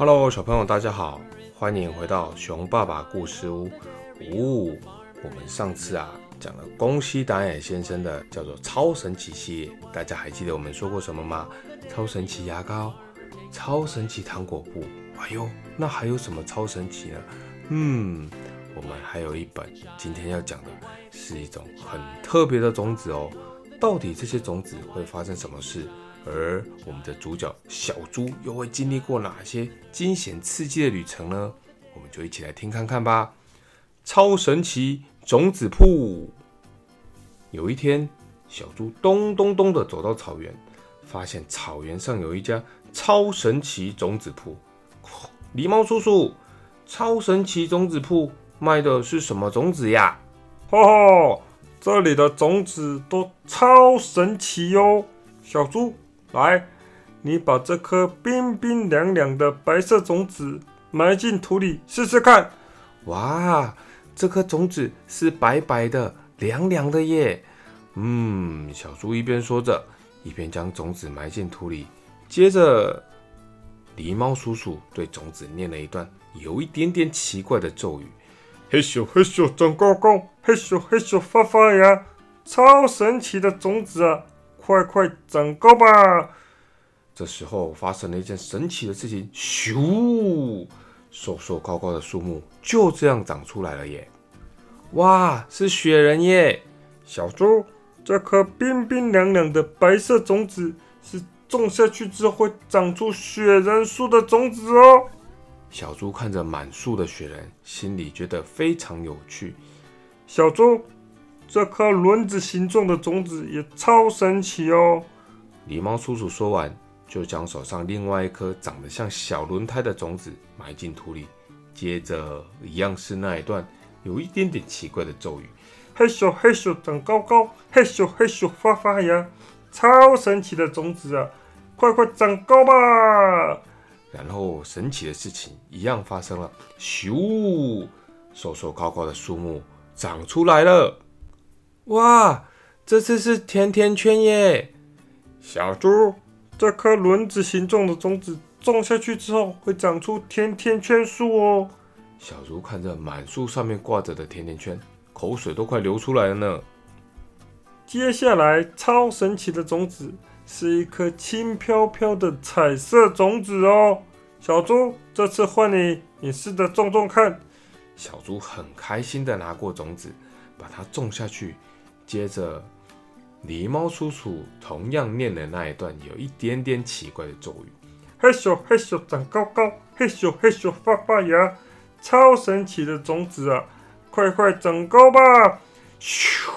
Hello，小朋友，大家好，欢迎回到熊爸爸故事屋。呜、我们上次啊讲了宫西达也先生的叫做超神奇系列，大家还记得我们说过什么吗？超神奇牙膏、超神奇糖果布，哎呦，那还有什么超神奇呢？嗯，我们还有一本，今天要讲的是一种很特别的种子哦。到底这些种子会发生什么事？而我们的主角小猪又会经历过哪些惊险刺激的旅程呢？我们就一起来听看看吧。超神奇种子铺。有一天，小猪咚咚咚的走到草原，发现草原上有一家超神奇种子铺。狸猫叔叔，超神奇种子铺卖的是什么种子呀？哈哈，这里的种子都超神奇哟！小猪，来，你把这颗冰冰凉凉的白色种子埋进土里试试看。哇，这颗种子是白白的、凉凉的耶！嗯，小猪一边说着，一边将种子埋进土里。接着，狸猫叔叔对种子念了一段有一点点奇怪的咒语：嘿咻嘿咻长高高，嘿咻嘿咻发发芽，超神奇的种子啊，快快长高吧！这时候发生了一件神奇的事情，咻！瘦瘦高高的树木就这样长出来了耶！哇，是雪人耶！小猪，这颗冰冰凉凉的白色种子是种下去之后会长出雪人树的种子哦。小猪看着满树的雪人，心里觉得非常有趣。小猪，这颗轮子形状的种子也超神奇哦。狸猫叔叔说完，就将手上另外一颗长得像小轮胎的种子埋进土里，接着一样是那一段有一点点奇怪的咒语：嘿咻嘿咻长高高，嘿咻嘿咻发发芽，超神奇的种子啊，快快长高吧！然后神奇的事情一样发生了，咻！瘦瘦高高的树木长出来了。哇，这次是甜甜圈耶！小猪，这颗轮子形状的种子种下去之后会长出甜甜圈树哦。小猪看着满树上面挂着的甜甜圈，口水都快流出来了呢。接下来，超神奇的种子是一颗轻飘飘的彩色种子哦。小猪，这次换你，你试着种种看。小猪很开心的拿过种子，把它种下去。接着，狸猫叔叔同样念了那一段有一点点奇怪的咒语：嘿咻嘿咻长高高，嘿咻嘿咻发发芽，超神奇的种子啊，快快长高吧！咻，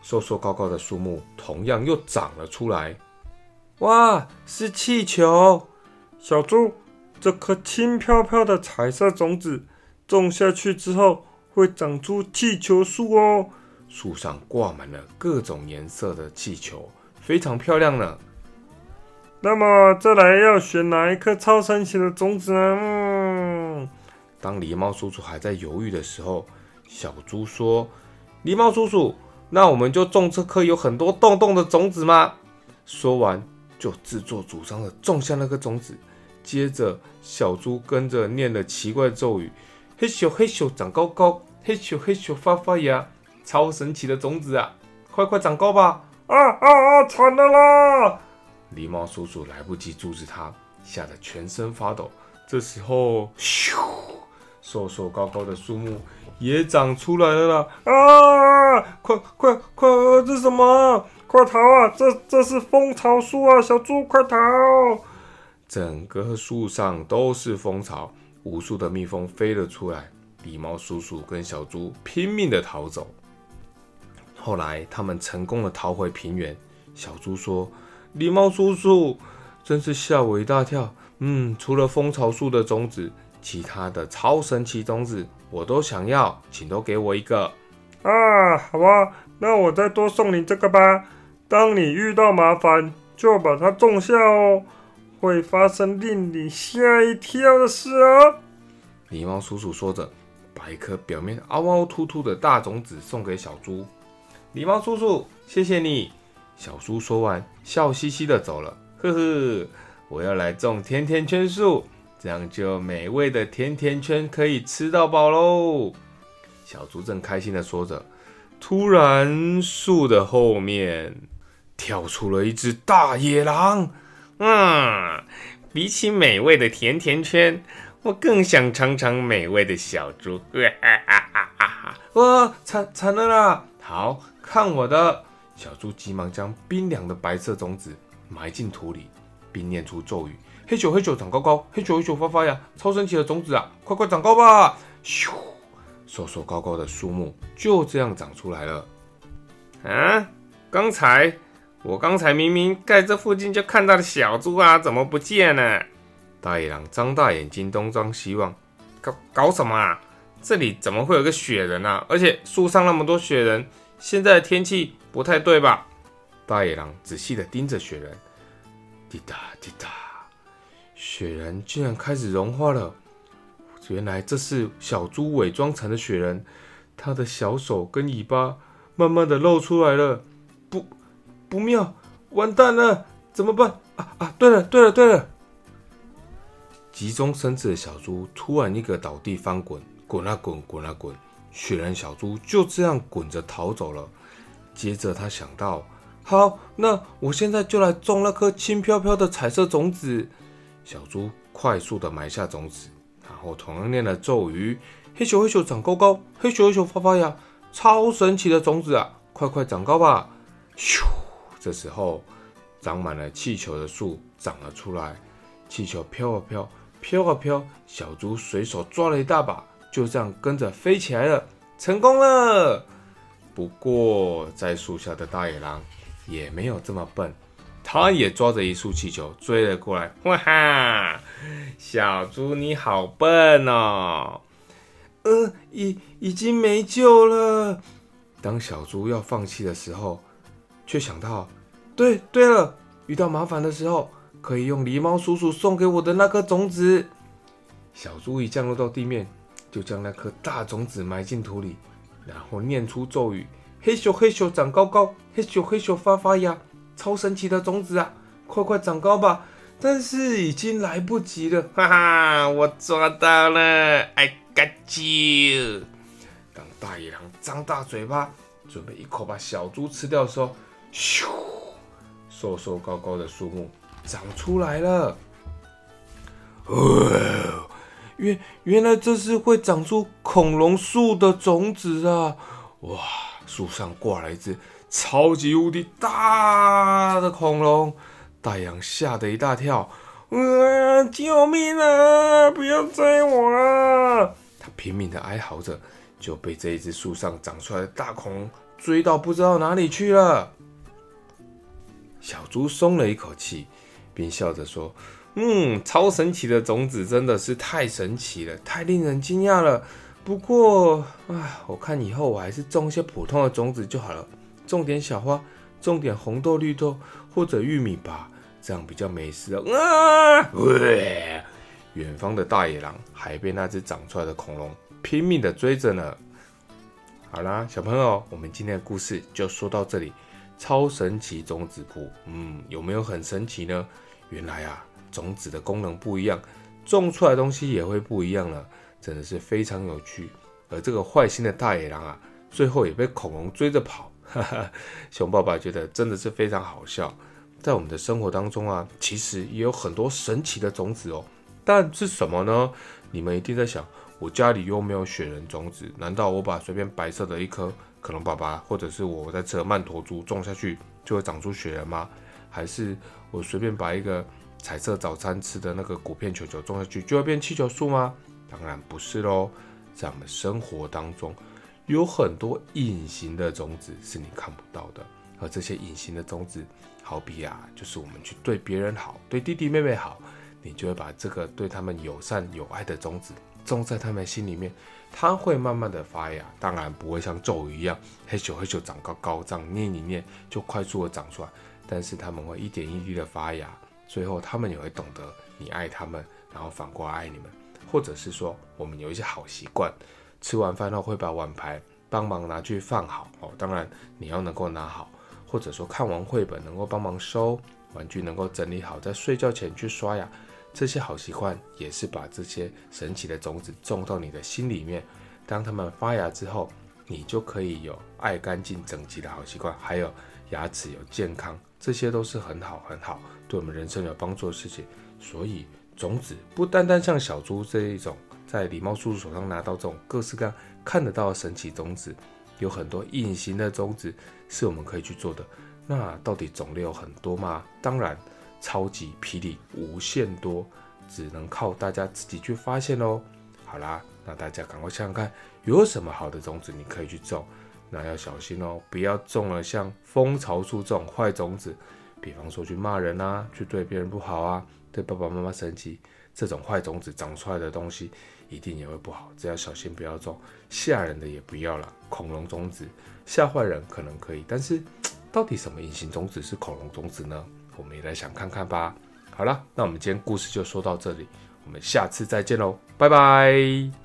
瘦瘦高高的树木同样又长了出来。哇，是气球！小猪，这颗轻飘飘的彩色种子种下去之后会长出气球树哦。树上挂满了各种颜色的气球，非常漂亮呢。那么再来要选哪一颗超神奇的种子呢？嗯，当狸猫叔叔还在犹豫的时候，小猪说：“狸猫叔叔，那我们就种这颗有很多洞洞的种子吗？”说完就自作主张的种下那颗种子。接着，小猪跟着念了奇怪咒语：“嘿咻嘿咻长高高，嘿咻嘿咻发发芽，超神奇的种子啊，快快长高吧！”啊啊啊！惨了啦！狸猫叔叔来不及阻止他，吓得全身发抖。这时候，咻，瘦瘦高高的树木也长出来了啦！啊！快快快！这是什么？快逃啊！这这是蜂巢树啊！小猪，快逃！整个树上都是蜂巢，无数的蜜蜂飞了出来。狸猫叔叔跟小猪拼命的逃走。后来他们成功的逃回平原。小猪说：“狸猫叔叔，真是吓我一大跳。嗯，除了蜂巢树的种子，其他的超神奇种子我都想要，请都给我一个。”啊，好吧，那我再多送你这个吧。当你遇到麻烦，就把它种下哦。会发生令你吓一跳的事哦！狸猫叔叔说着，把一颗表面凹凹凸凸的大种子送给小猪。狸猫叔叔，谢谢你！小猪说完，笑嘻嘻的走了。呵呵，我要来种甜甜圈树，这样就美味的甜甜圈可以吃到饱喽。小猪正开心的说着，突然树的后面跳出了一只大野狼。嗯，比起美味的甜甜圈，我更想尝尝美味的小猪。哇，惨惨了啦！好看我的！小猪急忙将冰凉的白色种子埋进土里，并念出咒语：“黑球黑球长高高，黑球黑球发发芽，超神奇的种子啊，快快长高吧！”咻，瘦瘦高高的树木就这样长出来了。啊，刚才我刚才明明在这附近就看到了小猪啊，怎么不见了？大野狼张大眼睛东张西望，搞搞什么啊？这里怎么会有个雪人啊？而且树上那么多雪人，现在的天气不太对吧？大野狼仔细的盯着雪人，滴答滴答，雪人竟然开始融化了。原来这是小猪伪装成的雪人，它的小手跟尾巴慢慢的露出来了。不，不妙，完蛋了，怎么办？啊啊！对了，对了，对了！急中生智的小猪突然一个倒地翻滚。滚啊滚，滚啊滚！雪人小猪就这样滚着逃走了。接着他想到，好，那我现在就来种那颗轻飘飘的彩色种子。小猪快速的埋下种子，然后同样念了咒语：嘿咻嘿咻长高高，嘿咻嘿咻发发芽，超神奇的种子啊，快快长高吧！咻！这时候，长满了气球的树长了出来，气球飘啊飘，飘啊飘，小猪随手抓了一大把。就这样跟着飞起来了，成功了。不过在树下的大野狼也没有这么笨，他也抓着一束气球追了过来。哇哈！小猪你好笨哦！呃，已已经没救了。当小猪要放弃的时候，却想到，对对了，遇到麻烦的时候可以用狸猫叔叔送给我的那颗种子。小猪一降落到地面。就将那颗大种子埋进土里，然后念出咒语：“黑咻黑咻长高高，黑咻黑咻发发芽，超神奇的种子啊，快快长高吧！”但是已经来不及了，哈哈，我抓到了！I got you！当大野狼张大嘴巴准备一口把小猪吃掉的时候，咻，瘦瘦高高的树木长出来了。哦。原原来这是会长出恐龙树的种子啊！哇，树上挂了一只超级无敌大的恐龙，大羊吓得一大跳，啊！救命啊！不要追我啊！他拼命的哀嚎着，就被这一只树上长出来的大恐龙追到不知道哪里去了。小猪松了一口气，并笑着说。嗯，超神奇的种子真的是太神奇了，太令人惊讶了。不过，唉，我看以后我还是种一些普通的种子就好了，种点小花，种点红豆、绿豆或者玉米吧，这样比较美食啊！喂，远方的大野狼还被那只长出来的恐龙拼命的追着呢。好啦，小朋友，我们今天的故事就说到这里。超神奇种子库，嗯，有没有很神奇呢？原来啊。种子的功能不一样，种出来的东西也会不一样了，真的是非常有趣。而这个坏心的大野狼啊，最后也被恐龙追着跑。哈哈，熊爸爸觉得真的是非常好笑。在我们的生活当中啊，其实也有很多神奇的种子哦。但是什么呢？你们一定在想，我家里又没有雪人种子，难道我把随便白色的一颗可能爸爸或者是我在吃曼陀珠种下去，就会长出雪人吗？还是我随便把一个彩色早餐吃的那个果片球球种下去就会变气球树吗？当然不是喽，在我们生活当中有很多隐形的种子是你看不到的，而这些隐形的种子，好比啊，就是我们去对别人好，对弟弟妹妹好，你就会把这个对他们友善有爱的种子种在他们心里面，它会慢慢的发芽，当然不会像咒语一样嘿咻嘿咻长高高，这样念一念就快速的长出来，但是他们会一点一滴的发芽。最后，他们也会懂得你爱他们，然后反过来爱你们，或者是说，我们有一些好习惯，吃完饭后会把碗盘帮忙拿去放好哦。当然，你要能够拿好，或者说看完绘本能够帮忙收，玩具能够整理好，在睡觉前去刷牙，这些好习惯也是把这些神奇的种子种到你的心里面。当它们发芽之后，你就可以有爱干净整齐的好习惯，还有牙齿有健康，这些都是很好很好，对我们人生有帮助的事情。所以种子不单单像小猪这一种，在礼貌叔叔手上拿到这种各式各样看得到的神奇种子，有很多隐形的种子是我们可以去做的。那到底种类有很多吗？当然，超级霹雳无限多，只能靠大家自己去发现喽。好啦，那大家赶快想想看，有什么好的种子你可以去种？那要小心哦，不要种了像蜂巢树这种坏种子，比方说去骂人啊，去对别人不好啊，对爸爸妈妈生气，这种坏种子长出来的东西一定也会不好。只要小心不要种，吓人的也不要了。恐龙种子吓坏人可能可以，但是。到底什么隐形种子是恐龙种子呢？我们也来想看看吧。好了，那我们今天故事就说到这里，我们下次再见喽，拜拜。